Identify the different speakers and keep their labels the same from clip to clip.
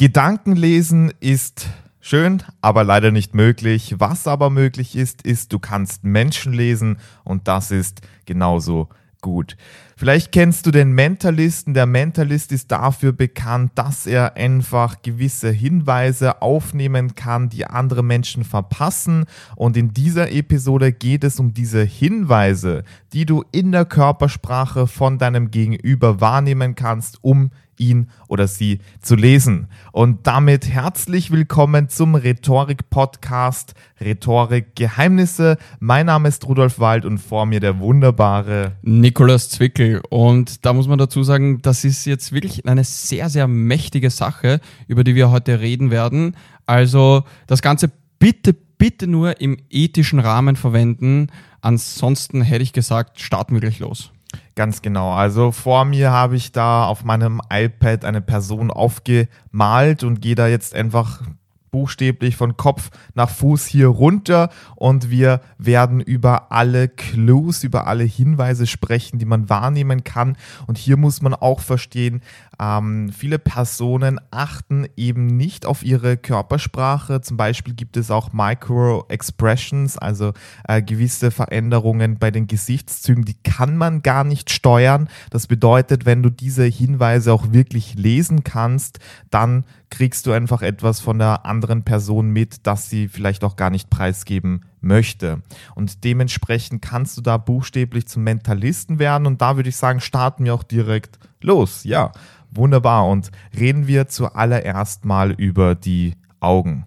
Speaker 1: Gedankenlesen ist schön, aber leider nicht möglich. Was aber möglich ist, ist, du kannst Menschen lesen und das ist genauso gut. Vielleicht kennst du den Mentalisten. Der Mentalist ist dafür bekannt, dass er einfach gewisse Hinweise aufnehmen kann, die andere Menschen verpassen. Und in dieser Episode geht es um diese Hinweise, die du in der Körpersprache von deinem Gegenüber wahrnehmen kannst, um ihn oder sie zu lesen. Und damit herzlich willkommen zum Rhetorik-Podcast Rhetorik Geheimnisse. Mein Name ist Rudolf Wald und vor mir der wunderbare
Speaker 2: Nikolaus Zwickel. Und da muss man dazu sagen, das ist jetzt wirklich eine sehr, sehr mächtige Sache, über die wir heute reden werden. Also das Ganze bitte, bitte nur im ethischen Rahmen verwenden. Ansonsten hätte ich gesagt, starten wir gleich los.
Speaker 1: Ganz genau. Also vor mir habe ich da auf meinem iPad eine Person aufgemalt und gehe da jetzt einfach buchstäblich von Kopf nach Fuß hier runter und wir werden über alle Clues, über alle Hinweise sprechen, die man wahrnehmen kann. Und hier muss man auch verstehen, ähm, viele Personen achten eben nicht auf ihre Körpersprache. Zum Beispiel gibt es auch Micro-Expressions, also äh, gewisse Veränderungen bei den Gesichtszügen, die kann man gar nicht steuern. Das bedeutet, wenn du diese Hinweise auch wirklich lesen kannst, dann kriegst du einfach etwas von der anderen Person mit, das sie vielleicht auch gar nicht preisgeben möchte. Und dementsprechend kannst du da buchstäblich zum Mentalisten werden. Und da würde ich sagen, starten wir auch direkt los. Ja, wunderbar. Und reden wir zuallererst mal über die Augen.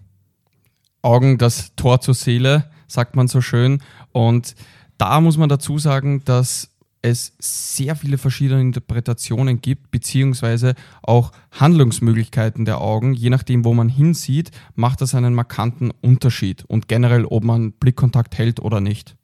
Speaker 2: Augen, das Tor zur Seele, sagt man so schön. Und da muss man dazu sagen, dass es sehr viele verschiedene Interpretationen gibt, beziehungsweise auch Handlungsmöglichkeiten der Augen. Je nachdem, wo man hinsieht, macht das einen markanten Unterschied und generell, ob man Blickkontakt hält oder nicht.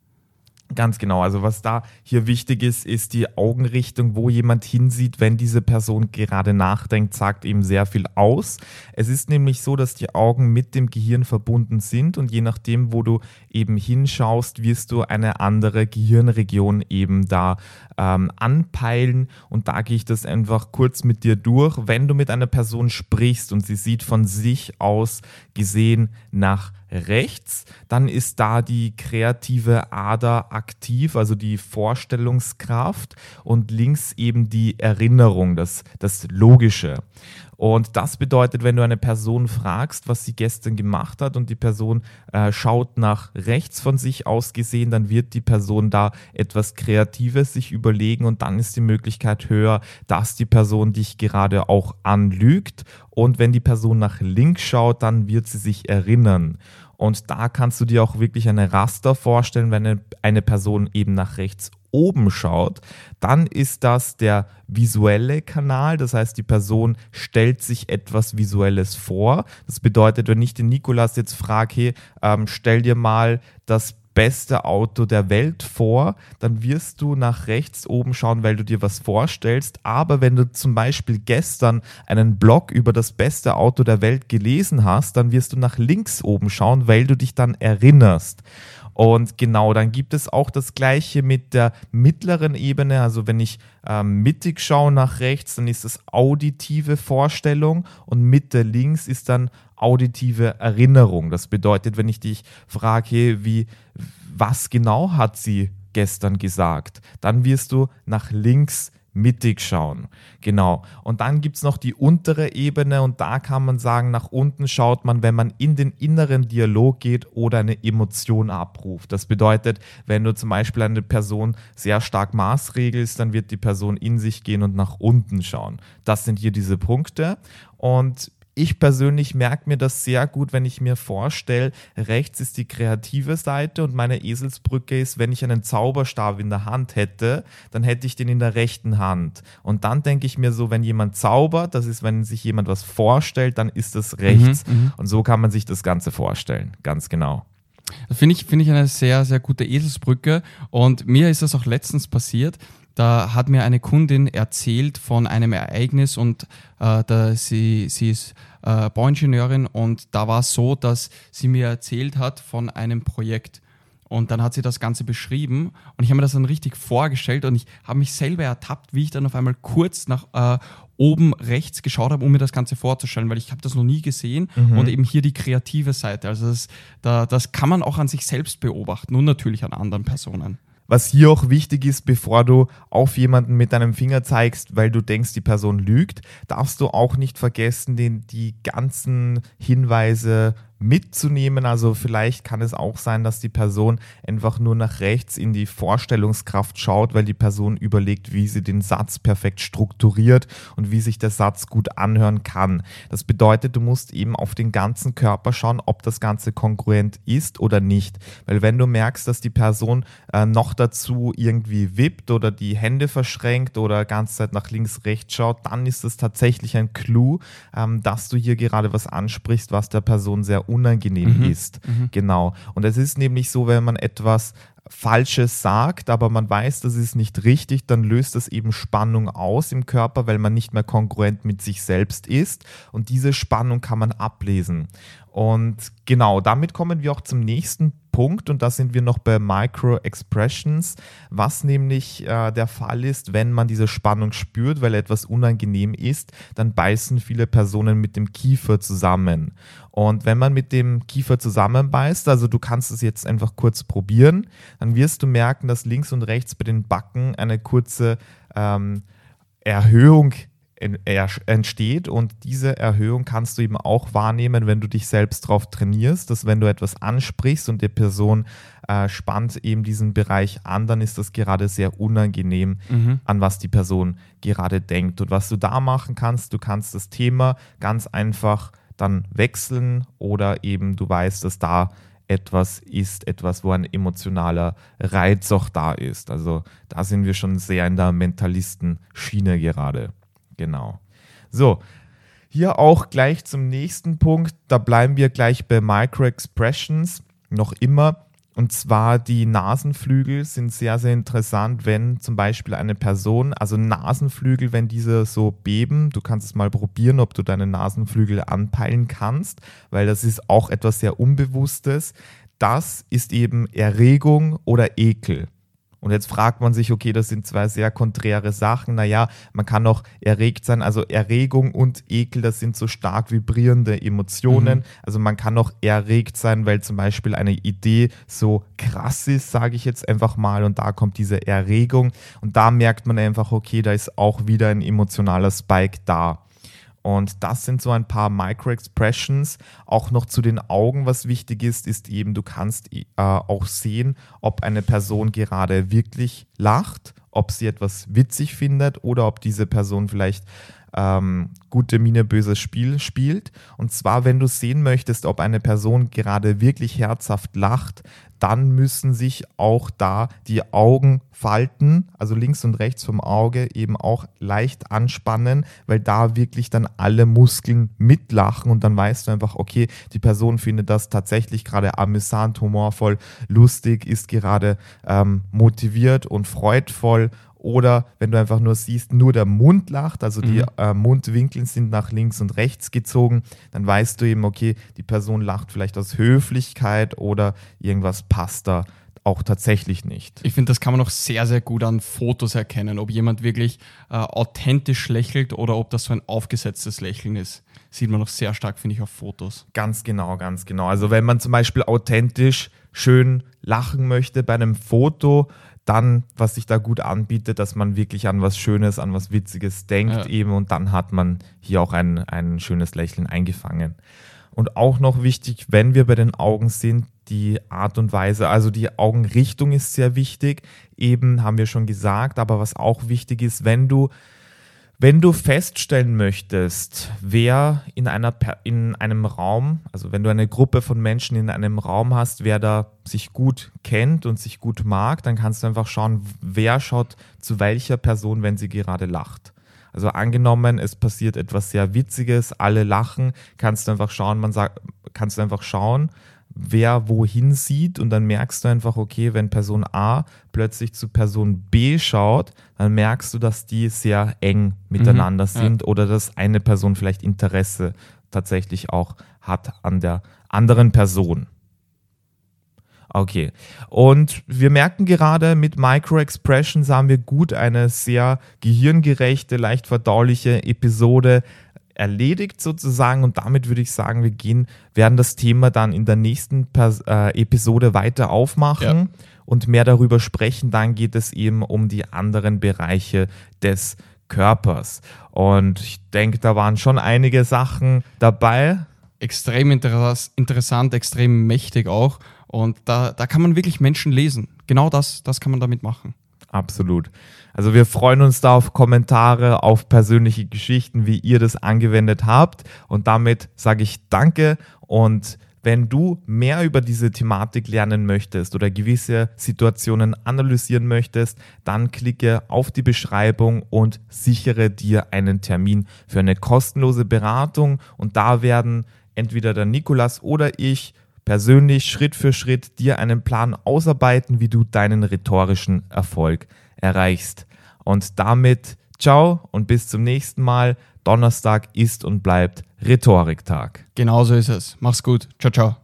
Speaker 1: Ganz genau. Also was da hier wichtig ist, ist die Augenrichtung, wo jemand hinsieht, wenn diese Person gerade nachdenkt, sagt eben sehr viel aus. Es ist nämlich so, dass die Augen mit dem Gehirn verbunden sind und je nachdem, wo du eben hinschaust, wirst du eine andere Gehirnregion eben da ähm, anpeilen. Und da gehe ich das einfach kurz mit dir durch. Wenn du mit einer Person sprichst und sie sieht von sich aus gesehen nach rechts, dann ist da die kreative Ader aktiv, also die Vorstellungskraft und links eben die Erinnerung, das, das Logische. Und das bedeutet, wenn du eine Person fragst, was sie gestern gemacht hat und die Person äh, schaut nach rechts von sich aus gesehen, dann wird die Person da etwas Kreatives sich überlegen und dann ist die Möglichkeit höher, dass die Person dich gerade auch anlügt. Und wenn die Person nach links schaut, dann wird sie sich erinnern. Und da kannst du dir auch wirklich eine Raster vorstellen, wenn eine Person eben nach rechts oben schaut, dann ist das der visuelle Kanal. Das heißt, die Person stellt sich etwas Visuelles vor. Das bedeutet, wenn ich den Nikolas jetzt frage, hey, ähm, stell dir mal das beste Auto der Welt vor, dann wirst du nach rechts oben schauen, weil du dir was vorstellst. Aber wenn du zum Beispiel gestern einen Blog über das beste Auto der Welt gelesen hast, dann wirst du nach links oben schauen, weil du dich dann erinnerst. Und genau, dann gibt es auch das gleiche mit der mittleren Ebene. Also wenn ich ähm, mittig schaue nach rechts, dann ist das auditive Vorstellung und Mitte links ist dann auditive Erinnerung. Das bedeutet, wenn ich dich frage, wie, was genau hat sie gestern gesagt, dann wirst du nach links mittig schauen. Genau. Und dann gibt es noch die untere Ebene und da kann man sagen, nach unten schaut man, wenn man in den inneren Dialog geht oder eine Emotion abruft. Das bedeutet, wenn du zum Beispiel eine Person sehr stark maßregelst, dann wird die Person in sich gehen und nach unten schauen. Das sind hier diese Punkte. Und ich persönlich merke mir das sehr gut, wenn ich mir vorstelle, rechts ist die kreative Seite und meine Eselsbrücke ist, wenn ich einen Zauberstab in der Hand hätte, dann hätte ich den in der rechten Hand. Und dann denke ich mir so, wenn jemand zaubert, das ist, wenn sich jemand was vorstellt, dann ist das rechts. Mhm, mhm. und so kann man sich das Ganze vorstellen. Ganz genau.
Speaker 2: Finde ich, finde ich eine sehr, sehr gute Eselsbrücke. Und mir ist das auch letztens passiert. Da hat mir eine Kundin erzählt von einem Ereignis und äh, da sie, sie ist äh, Bauingenieurin und da war es so, dass sie mir erzählt hat von einem Projekt. Und dann hat sie das Ganze beschrieben und ich habe mir das dann richtig vorgestellt und ich habe mich selber ertappt, wie ich dann auf einmal kurz nach äh, oben rechts geschaut habe, um mir das Ganze vorzustellen, weil ich habe das noch nie gesehen
Speaker 1: Mhm.
Speaker 2: und eben hier die kreative Seite. Also das, da, das kann man auch an sich selbst beobachten und natürlich an anderen Personen.
Speaker 1: Was hier auch wichtig ist, bevor du auf jemanden mit deinem Finger zeigst, weil du denkst, die Person lügt, darfst du auch nicht vergessen, den, die ganzen Hinweise mitzunehmen. Also vielleicht kann es auch sein, dass die Person einfach nur nach rechts in die Vorstellungskraft schaut, weil die Person überlegt, wie sie den Satz perfekt strukturiert und wie sich der Satz gut anhören kann. Das bedeutet, du musst eben auf den ganzen Körper schauen, ob das Ganze kongruent ist oder nicht. Weil wenn du merkst, dass die Person äh, noch dazu irgendwie wippt oder die Hände verschränkt oder ganze Zeit nach links, rechts schaut, dann ist das tatsächlich ein Clou, ähm, dass du hier gerade was ansprichst, was der Person sehr unangenehm ist. Genau. Und es ist nämlich so, wenn man etwas Falsches sagt, aber man weiß, das ist nicht richtig, dann löst das eben Spannung aus im Körper, weil man nicht mehr kongruent mit sich selbst ist. Und diese Spannung kann man ablesen. Und genau, damit kommen wir auch zum nächsten Punkt und da sind wir noch bei Micro Expressions, was nämlich äh, der Fall ist, wenn man diese Spannung spürt, weil etwas unangenehm ist, dann beißen viele Personen mit dem Kiefer zusammen. Und wenn man mit dem Kiefer zusammenbeißt, also du kannst es jetzt einfach kurz probieren, dann wirst du merken, dass links und rechts bei den Backen eine kurze ähm, Erhöhung er- entsteht und diese Erhöhung kannst du eben auch wahrnehmen, wenn du dich selbst drauf trainierst, dass wenn du etwas ansprichst und die Person äh, spannt eben diesen Bereich an, dann ist das gerade sehr unangenehm, an was die Person gerade denkt. Und was du da machen kannst, du kannst das Thema ganz einfach dann wechseln oder eben du weißt, dass da etwas ist, etwas, wo ein emotionaler Reiz auch da ist. Also da sind wir schon sehr in der Mentalisten-Schiene gerade. Genau. So, hier auch gleich zum nächsten Punkt. Da bleiben wir gleich bei Micro-Expressions noch immer. Und zwar die Nasenflügel sind sehr, sehr interessant, wenn zum Beispiel eine Person, also Nasenflügel, wenn diese so beben, du kannst es mal probieren, ob du deine Nasenflügel anpeilen kannst, weil das ist auch etwas sehr Unbewusstes. Das ist eben Erregung oder Ekel. Und jetzt fragt man sich, okay, das sind zwei sehr konträre Sachen. Naja, man kann auch erregt sein. Also Erregung und Ekel, das sind so stark vibrierende Emotionen. Also man kann auch erregt sein, weil zum Beispiel eine Idee so krass ist, sage ich jetzt einfach mal. Und da kommt diese Erregung. Und da merkt man einfach, okay, da ist auch wieder ein emotionaler Spike da. Und das sind so ein paar Micro-Expressions. Auch noch zu den Augen, was wichtig ist, ist eben, du kannst äh, auch sehen, ob eine Person gerade wirklich lacht, ob sie etwas witzig findet oder ob diese Person vielleicht ähm, gute Miene, böses Spiel spielt. Und zwar, wenn du sehen möchtest, ob eine Person gerade wirklich herzhaft lacht, dann müssen sich auch da die Augen falten, also links und rechts vom Auge eben auch leicht anspannen, weil da wirklich dann alle Muskeln mitlachen und dann weißt du einfach, okay, die Person findet das tatsächlich gerade amüsant, humorvoll, lustig, ist gerade ähm, motiviert und freudvoll oder wenn du einfach nur siehst, nur der Mund lacht, also die äh, Mundwinkel sind nach links und rechts gezogen, dann weißt du eben, okay, die Person lacht vielleicht aus Höflichkeit oder irgendwas passt da auch tatsächlich nicht.
Speaker 2: Ich finde, das kann man auch sehr, sehr gut an Fotos erkennen, ob jemand wirklich äh, authentisch lächelt oder ob das so ein aufgesetztes Lächeln ist. Sieht man noch sehr stark, finde ich, auf Fotos.
Speaker 1: Ganz genau, ganz genau. Also wenn man zum Beispiel authentisch schön lachen möchte bei einem Foto, dann, was sich da gut anbietet, dass man wirklich an was Schönes, an was Witziges denkt
Speaker 2: Ja.
Speaker 1: eben und dann hat man hier auch ein, ein schönes Lächeln eingefangen. Und auch noch wichtig, wenn wir bei den Augen sind, die Art und Weise, also die Augenrichtung ist sehr wichtig, eben haben wir schon gesagt, aber was auch wichtig ist, wenn du wenn du feststellen möchtest, wer in, einer, in einem Raum, also wenn du eine Gruppe von Menschen in einem Raum hast, wer da sich gut kennt und sich gut mag, dann kannst du einfach schauen, wer schaut zu welcher Person, wenn sie gerade lacht. Also angenommen, es passiert etwas sehr Witziges, alle lachen, kannst du einfach schauen, man sagt, kannst du einfach schauen, wer wohin sieht und dann merkst du einfach, okay, wenn Person A plötzlich zu Person B schaut, dann merkst du, dass die sehr eng miteinander
Speaker 2: ja.
Speaker 1: sind oder dass eine Person vielleicht Interesse tatsächlich auch hat an der anderen Person. Okay. Und wir merken gerade, mit Micro-Expressions haben wir gut eine sehr gehirngerechte, leicht verdauliche Episode erledigt sozusagen und damit würde ich sagen, wir gehen, werden das Thema dann in der nächsten Pers äh, Episode weiter aufmachen ja. und mehr darüber sprechen. Dann geht es eben um die anderen Bereiche des Körpers. Und ich denke, da waren schon einige Sachen dabei.
Speaker 2: Extrem interessant, extrem mächtig auch. Und da, da kann man wirklich Menschen lesen. Genau das, das kann man damit machen.
Speaker 1: Absolut. Also wir freuen uns da auf Kommentare, auf persönliche Geschichten, wie ihr das angewendet habt. Und damit sage ich danke und wenn du mehr über diese Thematik lernen möchtest oder gewisse Situationen analysieren möchtest, dann klicke auf die Beschreibung und sichere dir einen Termin für eine kostenlose Beratung. Und da werden entweder der Nikolas oder ich persönlich Schritt für Schritt dir einen Plan ausarbeiten, wie du deinen rhetorischen Erfolg erreichst. Und damit ciao und bis zum nächsten Mal. Donnerstag ist und bleibt Rhetoriktag.
Speaker 2: Genauso ist es. Mach's gut. Ciao, ciao.